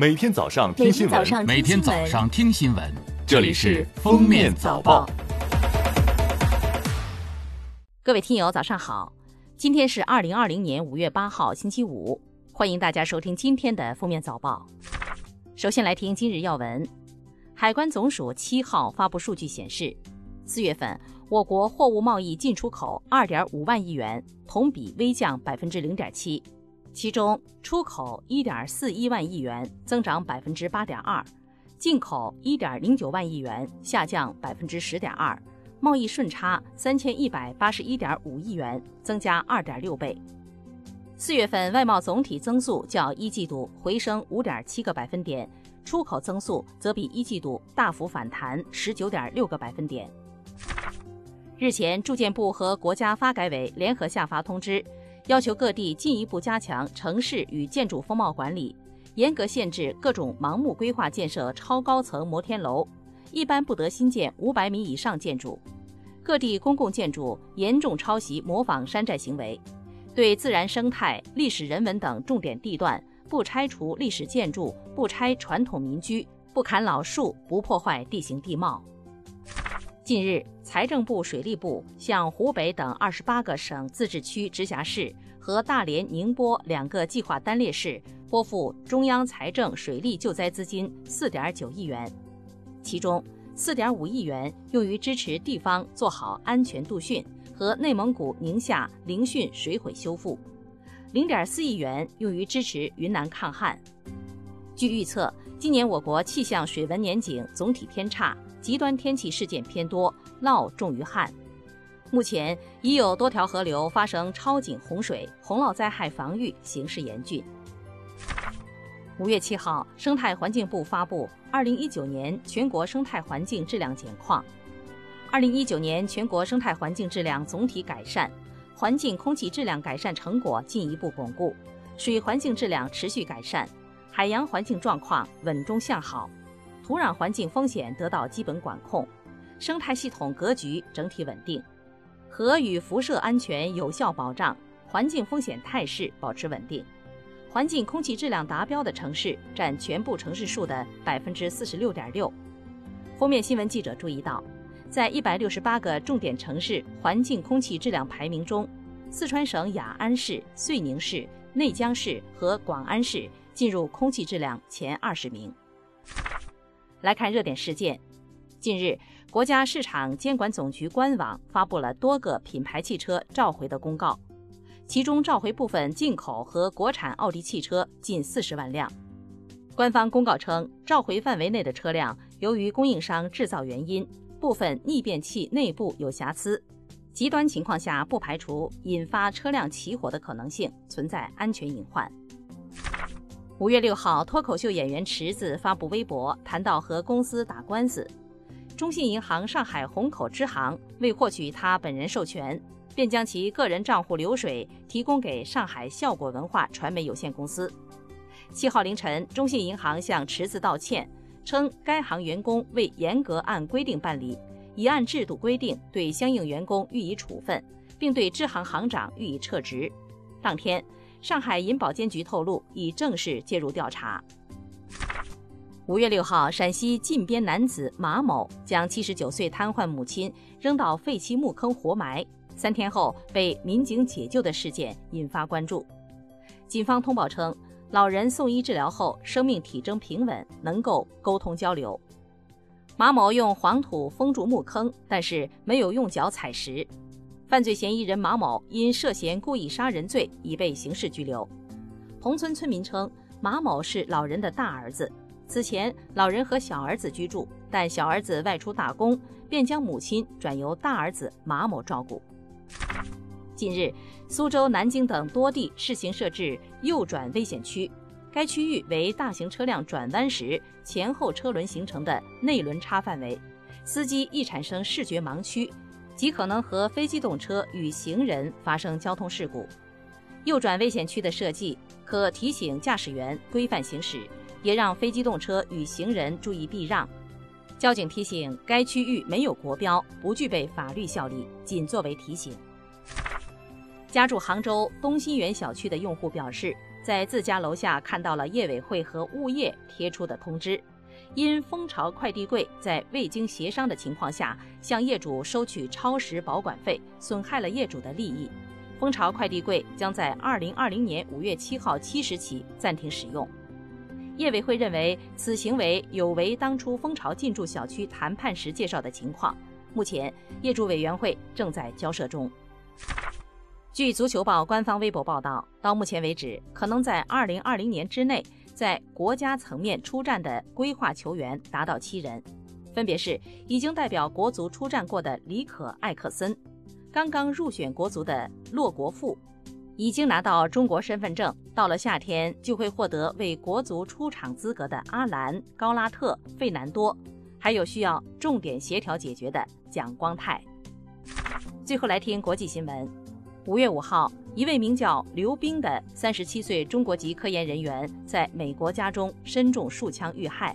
每天早上听新闻，每天早上听新闻，这里是《封面早报》。各位听友，早上好！今天是二零二零年五月八号，星期五，欢迎大家收听今天的《封面早报》。首先来听今日要闻：海关总署七号发布数据显示，四月份我国货物贸易进出口二点五万亿元，同比微降百分之零点七。其中，出口一点四一万亿元，增长百分之八点二；进口一点零九万亿元，下降百分之十点二。贸易顺差三千一百八十一点五亿元，增加二点六倍。四月份外贸总体增速较一季度回升五点七个百分点，出口增速则比一季度大幅反弹十九点六个百分点。日前，住建部和国家发改委联合下发通知。要求各地进一步加强城市与建筑风貌管理，严格限制各种盲目规划建设超高层摩天楼，一般不得新建五百米以上建筑。各地公共建筑严重抄袭模仿山寨行为，对自然生态、历史人文等重点地段不拆除历史建筑、不拆传统民居、不砍老树、不破坏地形地貌。近日，财政部、水利部向湖北等二十八个省、自治区、直辖市和大连、宁波两个计划单列市拨付中央财政水利救灾资金四点九亿元，其中四点五亿元用于支持地方做好安全度汛和内蒙古、宁夏凌汛水毁修复，零点四亿元用于支持云南抗旱。据预测，今年我国气象水文年景总体偏差。极端天气事件偏多，涝重于旱。目前已有多条河流发生超警洪水，洪涝灾害防御形势严峻。五月七号，生态环境部发布二零一九年全国生态环境质量简况。二零一九年全国生态环境质量总体改善，环境空气质量改善成果进一步巩固，水环境质量持续改善，海洋环境状况稳中向好。土壤环境风险得到基本管控，生态系统格局整体稳定，核与辐射安全有效保障，环境风险态势保持稳定。环境空气质量达标的城市占全部城市数的百分之四十六点六。封面新闻记者注意到，在一百六十八个重点城市环境空气质量排名中，四川省雅安市、遂宁市、内江市和广安市进入空气质量前二十名。来看热点事件。近日，国家市场监管总局官网发布了多个品牌汽车召回的公告，其中召回部分进口和国产奥迪汽车近四十万辆。官方公告称，召回范围内的车辆由于供应商制造原因，部分逆变器内部有瑕疵，极端情况下不排除引发车辆起火的可能性，存在安全隐患。五月六号，脱口秀演员池子发布微博，谈到和公司打官司。中信银行上海虹口支行为获取他本人授权，便将其个人账户流水提供给上海效果文化传媒有限公司。七号凌晨，中信银行向池子道歉，称该行员工未严格按规定办理，已按制度规定对相应员工予以处分，并对支行行长予以撤职。当天。上海银保监局透露，已正式介入调查。五月六号，陕西靖边男子马某将七十九岁瘫痪母亲扔到废弃墓坑活埋，三天后被民警解救的事件引发关注。警方通报称，老人送医治疗后，生命体征平稳，能够沟通交流。马某用黄土封住墓坑，但是没有用脚踩实。犯罪嫌疑人马某因涉嫌故意杀人罪已被刑事拘留。同村村民称，马某是老人的大儿子。此前，老人和小儿子居住，但小儿子外出打工，便将母亲转由大儿子马某照顾。近日，苏州、南京等多地试行设置右转危险区，该区域为大型车辆转弯时前后车轮形成的内轮差范围，司机易产生视觉盲区。极可能和非机动车与行人发生交通事故。右转危险区的设计可提醒驾驶员规范行驶，也让非机动车与行人注意避让。交警提醒，该区域没有国标，不具备法律效力，仅作为提醒。家住杭州东新园小区的用户表示，在自家楼下看到了业委会和物业贴出的通知，因蜂巢快递柜在未经协商的情况下向业主收取超时保管费，损害了业主的利益。蜂巢快递柜将在二零二零年五月七号七时起暂停使用。业委会认为此行为有违当初蜂巢进驻小区谈判时介绍的情况，目前业主委员会正在交涉中。据足球报官方微博报道，到目前为止，可能在二零二零年之内在国家层面出战的规划球员达到七人，分别是已经代表国足出战过的李可艾克森。刚刚入选国足的骆国富，已经拿到中国身份证，到了夏天就会获得为国足出场资格的阿兰、高拉特、费南多，还有需要重点协调解决的蒋光太。最后来听国际新闻：五月五号，一位名叫刘冰的三十七岁中国籍科研人员在美国家中身中数枪遇害，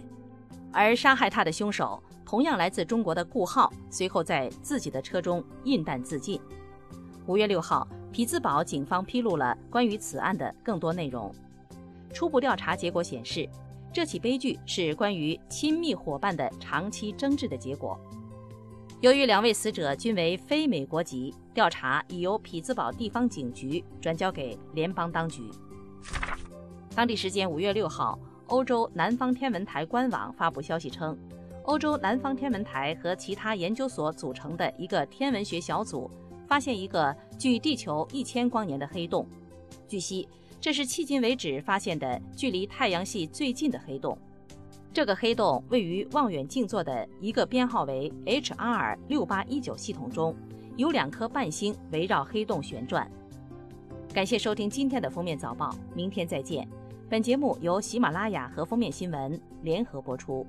而杀害他的凶手。同样来自中国的顾浩，随后在自己的车中印弹自尽。五月六号，匹兹堡警方披露了关于此案的更多内容。初步调查结果显示，这起悲剧是关于亲密伙伴的长期争执的结果。由于两位死者均为非美国籍，调查已由匹兹堡地方警局转交给联邦当局。当地时间五月六号，欧洲南方天文台官网发布消息称。欧洲南方天文台和其他研究所组成的一个天文学小组发现一个距地球一千光年的黑洞。据悉，这是迄今为止发现的距离太阳系最近的黑洞。这个黑洞位于望远镜座的一个编号为 HR 六八一九系统中，有两颗半星围绕黑洞旋转。感谢收听今天的封面早报，明天再见。本节目由喜马拉雅和封面新闻联合播出。